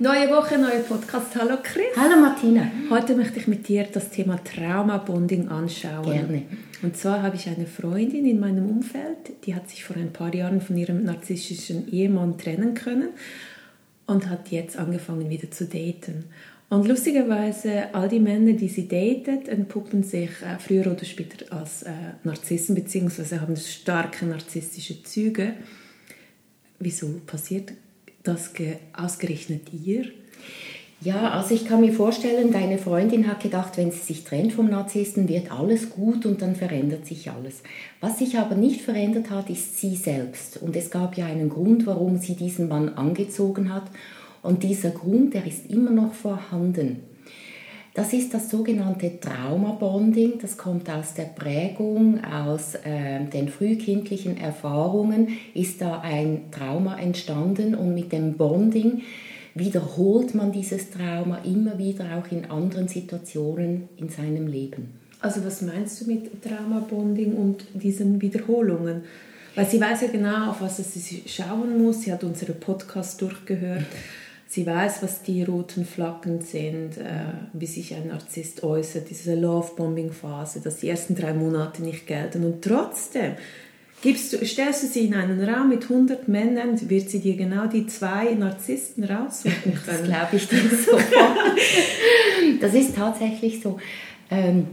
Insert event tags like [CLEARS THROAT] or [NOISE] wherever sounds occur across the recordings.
Neue Woche, neuer Podcast. Hallo Chris. Hallo Martina. Heute möchte ich mit dir das Thema Trauma-Bonding anschauen. Gerne. Und zwar habe ich eine Freundin in meinem Umfeld, die hat sich vor ein paar Jahren von ihrem narzisstischen Ehemann trennen können und hat jetzt angefangen wieder zu daten. Und lustigerweise, all die Männer, die sie datet, entpuppen sich äh, früher oder später als äh, Narzissen, beziehungsweise haben starke narzisstische Züge. Wieso passiert das ausgerechnet ihr? Ja, also ich kann mir vorstellen, deine Freundin hat gedacht, wenn sie sich trennt vom Narzissten, wird alles gut und dann verändert sich alles. Was sich aber nicht verändert hat, ist sie selbst. Und es gab ja einen Grund, warum sie diesen Mann angezogen hat. Und dieser Grund, der ist immer noch vorhanden. Das ist das sogenannte Traumabonding. Das kommt aus der Prägung, aus äh, den frühkindlichen Erfahrungen ist da ein Trauma entstanden und mit dem Bonding wiederholt man dieses Trauma immer wieder auch in anderen Situationen in seinem Leben. Also was meinst du mit Traumabonding und diesen Wiederholungen? Weil sie weiß ja genau, auf was sie schauen muss. Sie hat unsere Podcast durchgehört. Sie weiß, was die roten Flaggen sind, äh, wie sich ein Narzisst äußert, diese Love-Bombing-Phase, dass die ersten drei Monate nicht gelten. Und trotzdem gibst du, stellst du sie in einen Raum mit 100 Männern, wird sie dir genau die zwei Narzissten raussuchen können. Das glaube ich dir so. [LAUGHS] das ist tatsächlich so. Ähm,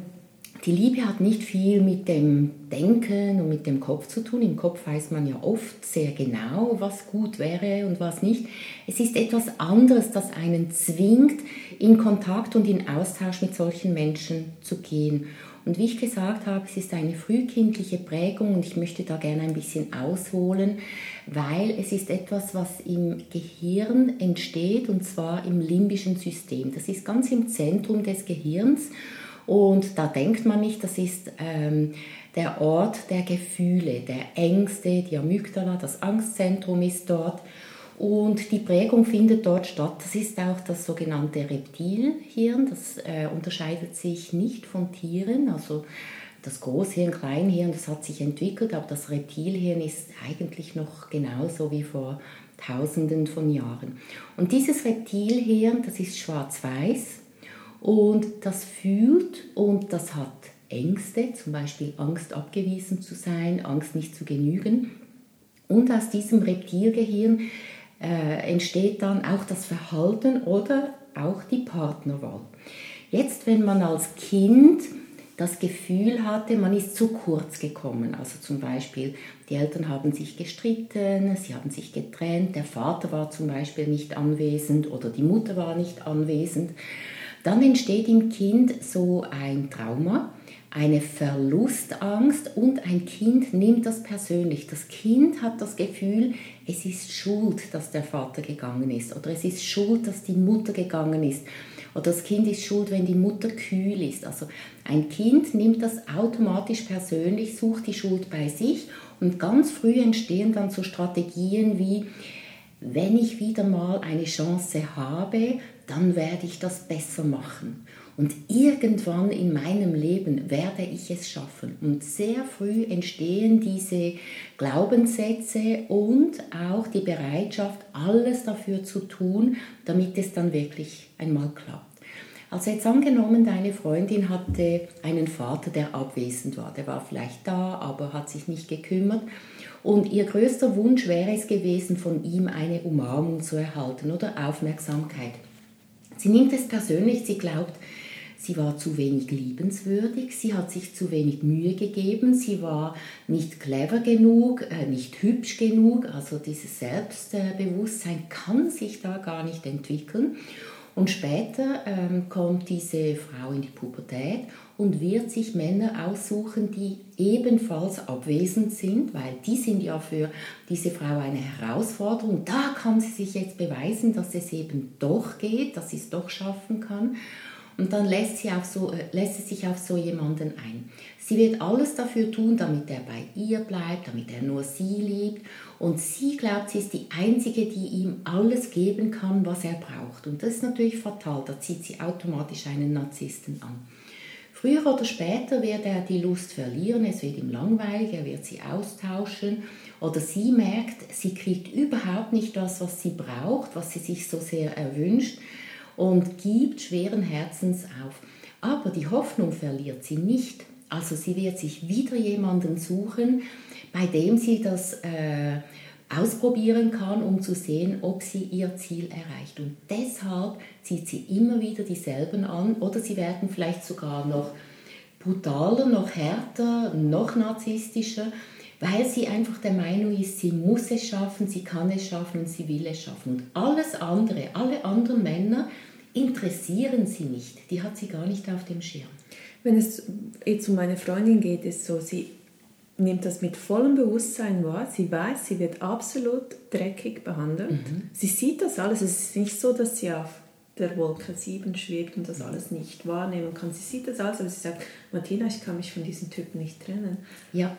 die Liebe hat nicht viel mit dem Denken und mit dem Kopf zu tun. Im Kopf weiß man ja oft sehr genau, was gut wäre und was nicht. Es ist etwas anderes, das einen zwingt, in Kontakt und in Austausch mit solchen Menschen zu gehen. Und wie ich gesagt habe, es ist eine frühkindliche Prägung und ich möchte da gerne ein bisschen ausholen, weil es ist etwas, was im Gehirn entsteht und zwar im limbischen System. Das ist ganz im Zentrum des Gehirns und da denkt man nicht, das ist ähm, der Ort der Gefühle, der Ängste, die Amygdala, das Angstzentrum ist dort. Und die Prägung findet dort statt. Das ist auch das sogenannte Reptilhirn. Das äh, unterscheidet sich nicht von Tieren. Also das Großhirn, Kleinhirn, das hat sich entwickelt, aber das Reptilhirn ist eigentlich noch genauso wie vor Tausenden von Jahren. Und dieses Reptilhirn, das ist schwarz-weiß und das fühlt und das hat Ängste, zum Beispiel Angst abgewiesen zu sein, Angst nicht zu genügen. Und aus diesem Reptilgehirn äh, entsteht dann auch das Verhalten oder auch die Partnerwahl. Jetzt, wenn man als Kind das Gefühl hatte, man ist zu kurz gekommen. Also zum Beispiel, die Eltern haben sich gestritten, sie haben sich getrennt, der Vater war zum Beispiel nicht anwesend oder die Mutter war nicht anwesend dann entsteht im Kind so ein Trauma, eine Verlustangst und ein Kind nimmt das persönlich. Das Kind hat das Gefühl, es ist schuld, dass der Vater gegangen ist oder es ist schuld, dass die Mutter gegangen ist oder das Kind ist schuld, wenn die Mutter kühl ist. Also ein Kind nimmt das automatisch persönlich, sucht die Schuld bei sich und ganz früh entstehen dann so Strategien wie wenn ich wieder mal eine Chance habe, dann werde ich das besser machen. Und irgendwann in meinem Leben werde ich es schaffen. Und sehr früh entstehen diese Glaubenssätze und auch die Bereitschaft, alles dafür zu tun, damit es dann wirklich einmal klappt. Also jetzt angenommen, deine Freundin hatte einen Vater, der abwesend war. Der war vielleicht da, aber hat sich nicht gekümmert. Und ihr größter Wunsch wäre es gewesen, von ihm eine Umarmung zu erhalten oder Aufmerksamkeit. Sie nimmt es persönlich, sie glaubt, sie war zu wenig liebenswürdig, sie hat sich zu wenig Mühe gegeben, sie war nicht clever genug, äh, nicht hübsch genug, also dieses Selbstbewusstsein kann sich da gar nicht entwickeln. Und später ähm, kommt diese Frau in die Pubertät und wird sich Männer aussuchen, die ebenfalls abwesend sind, weil die sind ja für diese Frau eine Herausforderung. Da kann sie sich jetzt beweisen, dass es eben doch geht, dass sie es doch schaffen kann. Und dann lässt sie, auf so, äh, lässt sie sich auf so jemanden ein. Sie wird alles dafür tun, damit er bei ihr bleibt, damit er nur sie liebt. Und sie glaubt, sie ist die Einzige, die ihm alles geben kann, was er braucht. Und das ist natürlich fatal, da zieht sie automatisch einen Narzissten an. Früher oder später wird er die Lust verlieren, es wird ihm langweilig, er wird sie austauschen oder sie merkt, sie kriegt überhaupt nicht das, was sie braucht, was sie sich so sehr erwünscht und gibt schweren Herzens auf. Aber die Hoffnung verliert sie nicht. Also sie wird sich wieder jemanden suchen, bei dem sie das äh, ausprobieren kann, um zu sehen, ob sie ihr Ziel erreicht. Und deshalb zieht sie immer wieder dieselben an oder sie werden vielleicht sogar noch brutaler, noch härter, noch narzisstischer, weil sie einfach der Meinung ist, sie muss es schaffen, sie kann es schaffen und sie will es schaffen. Und alles andere, alle anderen Männer interessieren sie nicht. Die hat sie gar nicht auf dem Schirm. Wenn es jetzt um meine Freundin geht, ist so, sie nimmt das mit vollem Bewusstsein wahr. Sie weiß, sie wird absolut dreckig behandelt. Mhm. Sie sieht das alles. Es ist nicht so, dass sie auf der Wolke 7 schwebt und das alles nicht wahrnehmen kann. Sie sieht das alles, aber sie sagt, Martina, ich kann mich von diesem Typen nicht trennen. Ja,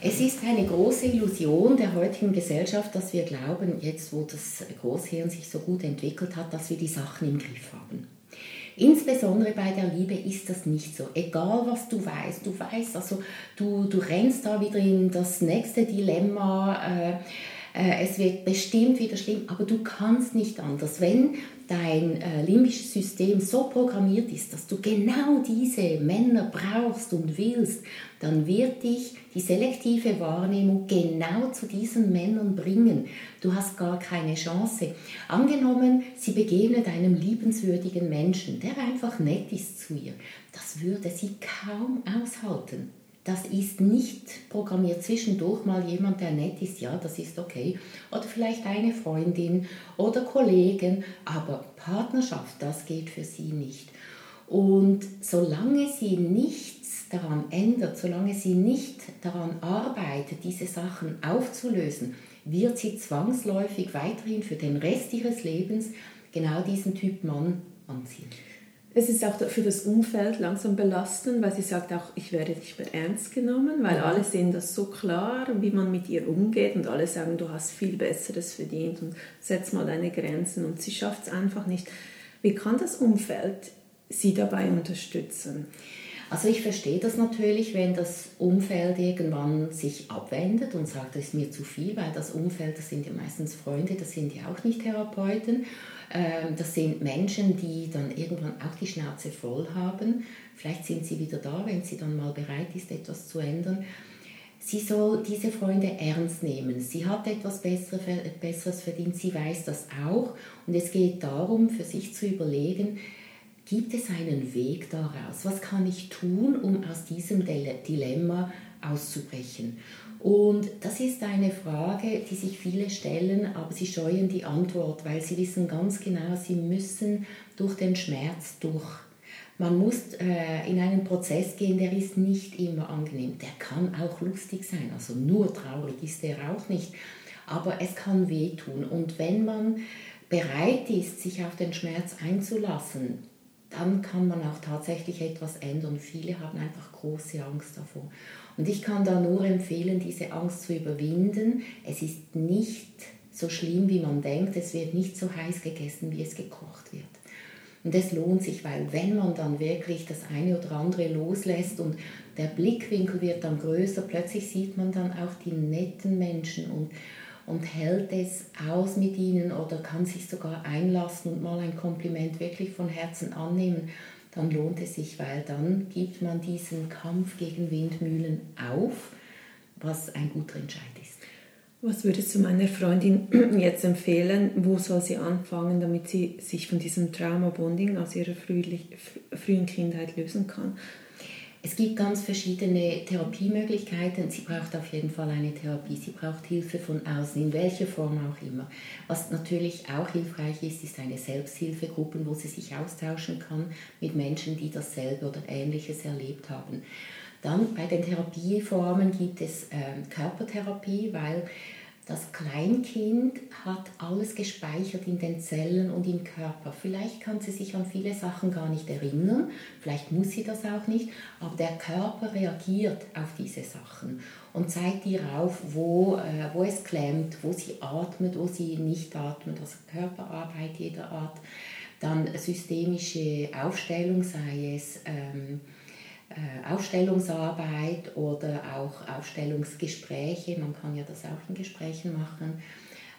es ist eine große Illusion der heutigen Gesellschaft, dass wir glauben, jetzt wo das Großhirn sich so gut entwickelt hat, dass wir die Sachen im Griff haben. Insbesondere bei der Liebe ist das nicht so. Egal was du weißt, du weißt, also du, du rennst da wieder in das nächste Dilemma. Äh, es wird bestimmt wieder schlimm, aber du kannst nicht anders. Wenn dein äh, limbisches System so programmiert ist, dass du genau diese Männer brauchst und willst, dann wird dich die selektive Wahrnehmung genau zu diesen Männern bringen. Du hast gar keine Chance. Angenommen, sie begegnet einem liebenswürdigen Menschen, der einfach nett ist zu ihr. Das würde sie kaum aushalten. Das ist nicht programmiert zwischendurch mal jemand, der nett ist, ja, das ist okay. Oder vielleicht eine Freundin oder Kollegen, aber Partnerschaft, das geht für sie nicht. Und solange sie nichts daran ändert, solange sie nicht daran arbeitet, diese Sachen aufzulösen, wird sie zwangsläufig weiterhin für den Rest ihres Lebens genau diesen Typ Mann anziehen. Es ist auch für das Umfeld langsam belastend, weil sie sagt auch, ich werde nicht mehr ernst genommen, weil alle sehen das so klar, wie man mit ihr umgeht und alle sagen, du hast viel Besseres verdient und setz mal deine Grenzen und sie schafft es einfach nicht. Wie kann das Umfeld sie dabei unterstützen? Also ich verstehe das natürlich, wenn das Umfeld irgendwann sich abwendet und sagt, das ist mir zu viel, weil das Umfeld, das sind ja meistens Freunde, das sind ja auch nicht Therapeuten. Ähm, das sind Menschen, die dann irgendwann auch die Schnauze voll haben. Vielleicht sind sie wieder da, wenn sie dann mal bereit ist, etwas zu ändern. Sie soll diese Freunde ernst nehmen. Sie hat etwas Besseres verdient, sie weiß das auch. Und es geht darum, für sich zu überlegen, gibt es einen Weg daraus? Was kann ich tun, um aus diesem Dilemma auszubrechen? Und das ist eine Frage, die sich viele stellen, aber sie scheuen die Antwort, weil sie wissen ganz genau, sie müssen durch den Schmerz durch. Man muss äh, in einen Prozess gehen, der ist nicht immer angenehm. Der kann auch lustig sein, also nur traurig ist der auch nicht. Aber es kann wehtun. Und wenn man bereit ist, sich auf den Schmerz einzulassen, dann kann man auch tatsächlich etwas ändern. Viele haben einfach große Angst davor. Und ich kann da nur empfehlen, diese Angst zu überwinden. Es ist nicht so schlimm, wie man denkt. Es wird nicht so heiß gegessen, wie es gekocht wird. Und es lohnt sich, weil wenn man dann wirklich das eine oder andere loslässt und der Blickwinkel wird dann größer, plötzlich sieht man dann auch die netten Menschen und, und hält es aus mit ihnen oder kann sich sogar einlassen und mal ein Kompliment wirklich von Herzen annehmen dann lohnt es sich, weil dann gibt man diesen Kampf gegen Windmühlen auf, was ein guter Entscheid ist. Was würdest du meiner Freundin [CLEARS THROAT] jetzt empfehlen? Wo soll sie anfangen, damit sie sich von diesem Trauma-Bonding aus ihrer frühen Kindheit lösen kann? Es gibt ganz verschiedene Therapiemöglichkeiten. Sie braucht auf jeden Fall eine Therapie. Sie braucht Hilfe von außen, in welcher Form auch immer. Was natürlich auch hilfreich ist, ist eine Selbsthilfegruppe, wo sie sich austauschen kann mit Menschen, die dasselbe oder Ähnliches erlebt haben. Dann bei den Therapieformen gibt es äh, Körpertherapie, weil Das Kleinkind hat alles gespeichert in den Zellen und im Körper. Vielleicht kann sie sich an viele Sachen gar nicht erinnern, vielleicht muss sie das auch nicht, aber der Körper reagiert auf diese Sachen und zeigt ihr auf, wo, äh, wo es klemmt, wo sie atmet, wo sie nicht atmet, also Körperarbeit jeder Art. Dann systemische Aufstellung, sei es ähm, Aufstellungsarbeit oder auch Aufstellungsgespräche, man kann ja das auch in Gesprächen machen,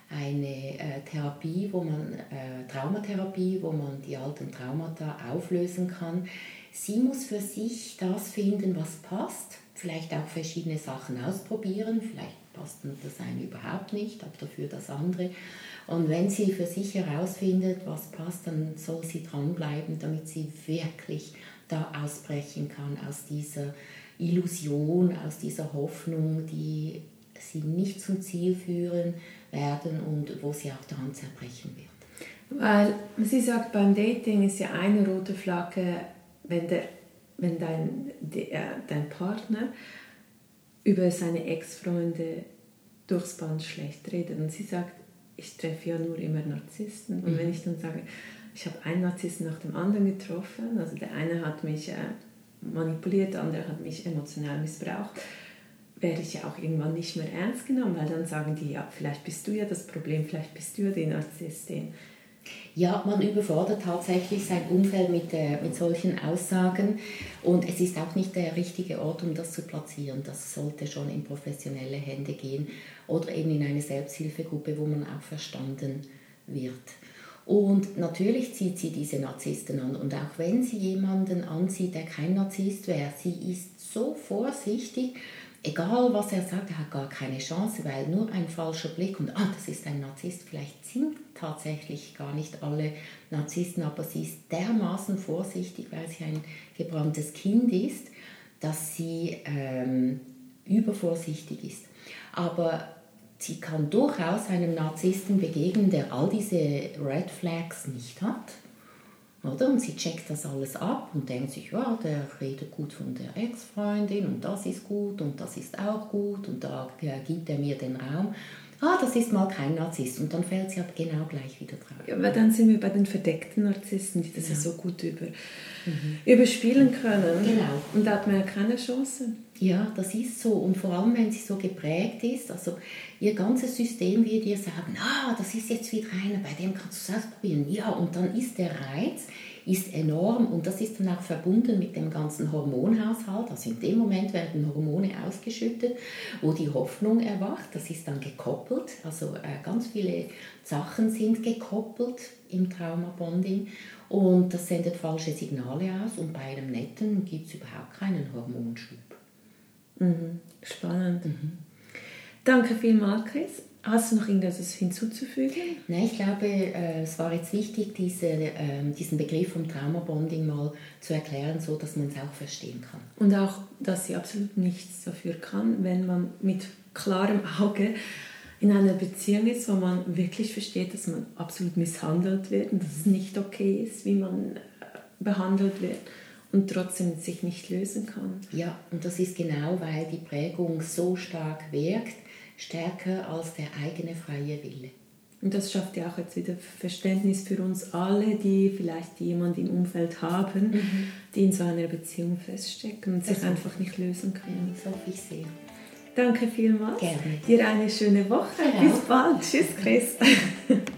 eine äh, Therapie, wo man, äh, Traumatherapie, wo man die alten Traumata auflösen kann. Sie muss für sich das finden, was passt, vielleicht auch verschiedene Sachen ausprobieren, vielleicht passt das eine überhaupt nicht, aber dafür das andere. Und wenn sie für sich herausfindet, was passt, dann soll sie dranbleiben, damit sie wirklich da ausbrechen kann aus dieser Illusion, aus dieser Hoffnung, die sie nicht zum Ziel führen werden und wo sie auch daran zerbrechen wird. Weil sie sagt, beim Dating ist ja eine rote Flagge, wenn, der, wenn dein, der, dein Partner über seine Ex-Freunde durchs Band schlecht redet. Und sie sagt, ich treffe ja nur immer Narzissten. Und mhm. wenn ich dann sage, ich habe einen Narzissten nach dem anderen getroffen. Also der eine hat mich äh, manipuliert, der andere hat mich emotional missbraucht. Werde ich ja auch irgendwann nicht mehr ernst genommen, weil dann sagen die, ja, vielleicht bist du ja das Problem, vielleicht bist du ja die Narzisstin. Ja, man überfordert tatsächlich sein Umfeld mit, äh, mit solchen Aussagen und es ist auch nicht der richtige Ort, um das zu platzieren. Das sollte schon in professionelle Hände gehen oder eben in eine Selbsthilfegruppe, wo man auch verstanden wird. Und natürlich zieht sie diese Narzissten an. Und auch wenn sie jemanden anzieht, der kein Narzisst wäre, sie ist so vorsichtig, egal was er sagt, er hat gar keine Chance, weil nur ein falscher Blick und ah, das ist ein Narzisst. Vielleicht sind tatsächlich gar nicht alle Narzissten, aber sie ist dermaßen vorsichtig, weil sie ein gebranntes Kind ist, dass sie ähm, übervorsichtig ist. Aber sie kann durchaus einem Narzissten begegnen, der all diese Red Flags nicht hat. Oder? Und sie checkt das alles ab und denkt sich, ja, der redet gut von der Ex-Freundin und das ist gut und das ist auch gut und da gibt er mir den Raum ah, das ist mal kein Narzisst. Und dann fällt sie aber genau gleich wieder drauf. Ja, aber dann sind wir bei den verdeckten Narzissten, die das ja, ja so gut über, mhm. überspielen können. Genau. Und da hat man ja keine Chance. Ja, das ist so. Und vor allem, wenn sie so geprägt ist, also ihr ganzes System wird ihr sagen, ah, das ist jetzt wieder einer, bei dem kannst du es ausprobieren. Ja, und dann ist der Reiz, ist enorm und das ist dann auch verbunden mit dem ganzen Hormonhaushalt. Also in dem Moment werden Hormone ausgeschüttet, wo die Hoffnung erwacht. Das ist dann gekoppelt. Also äh, ganz viele Sachen sind gekoppelt im Traumabonding und das sendet falsche Signale aus und bei einem Netten gibt es überhaupt keinen Hormonschub. Mhm. Spannend. Mhm. Danke vielmals, Chris. Hast du noch irgendetwas hinzuzufügen? Nein, ich glaube, äh, es war jetzt wichtig, diese, ähm, diesen Begriff vom Traumabonding mal zu erklären, so dass man es auch verstehen kann. Und auch, dass sie absolut nichts dafür kann, wenn man mit klarem Auge in einer Beziehung ist, wo man wirklich versteht, dass man absolut misshandelt wird und dass es nicht okay ist, wie man äh, behandelt wird und trotzdem sich nicht lösen kann. Ja, und das ist genau, weil die Prägung so stark wirkt stärker als der eigene freie Wille. Und das schafft ja auch jetzt wieder Verständnis für uns alle, die vielleicht jemanden im Umfeld haben, mhm. die in so einer Beziehung feststecken und sich einfach nicht lösen können. Das hoffe ich sehr. Danke vielmals. Gerne. Dir eine schöne Woche. Ja. Bis bald. Tschüss, Chris. [LAUGHS]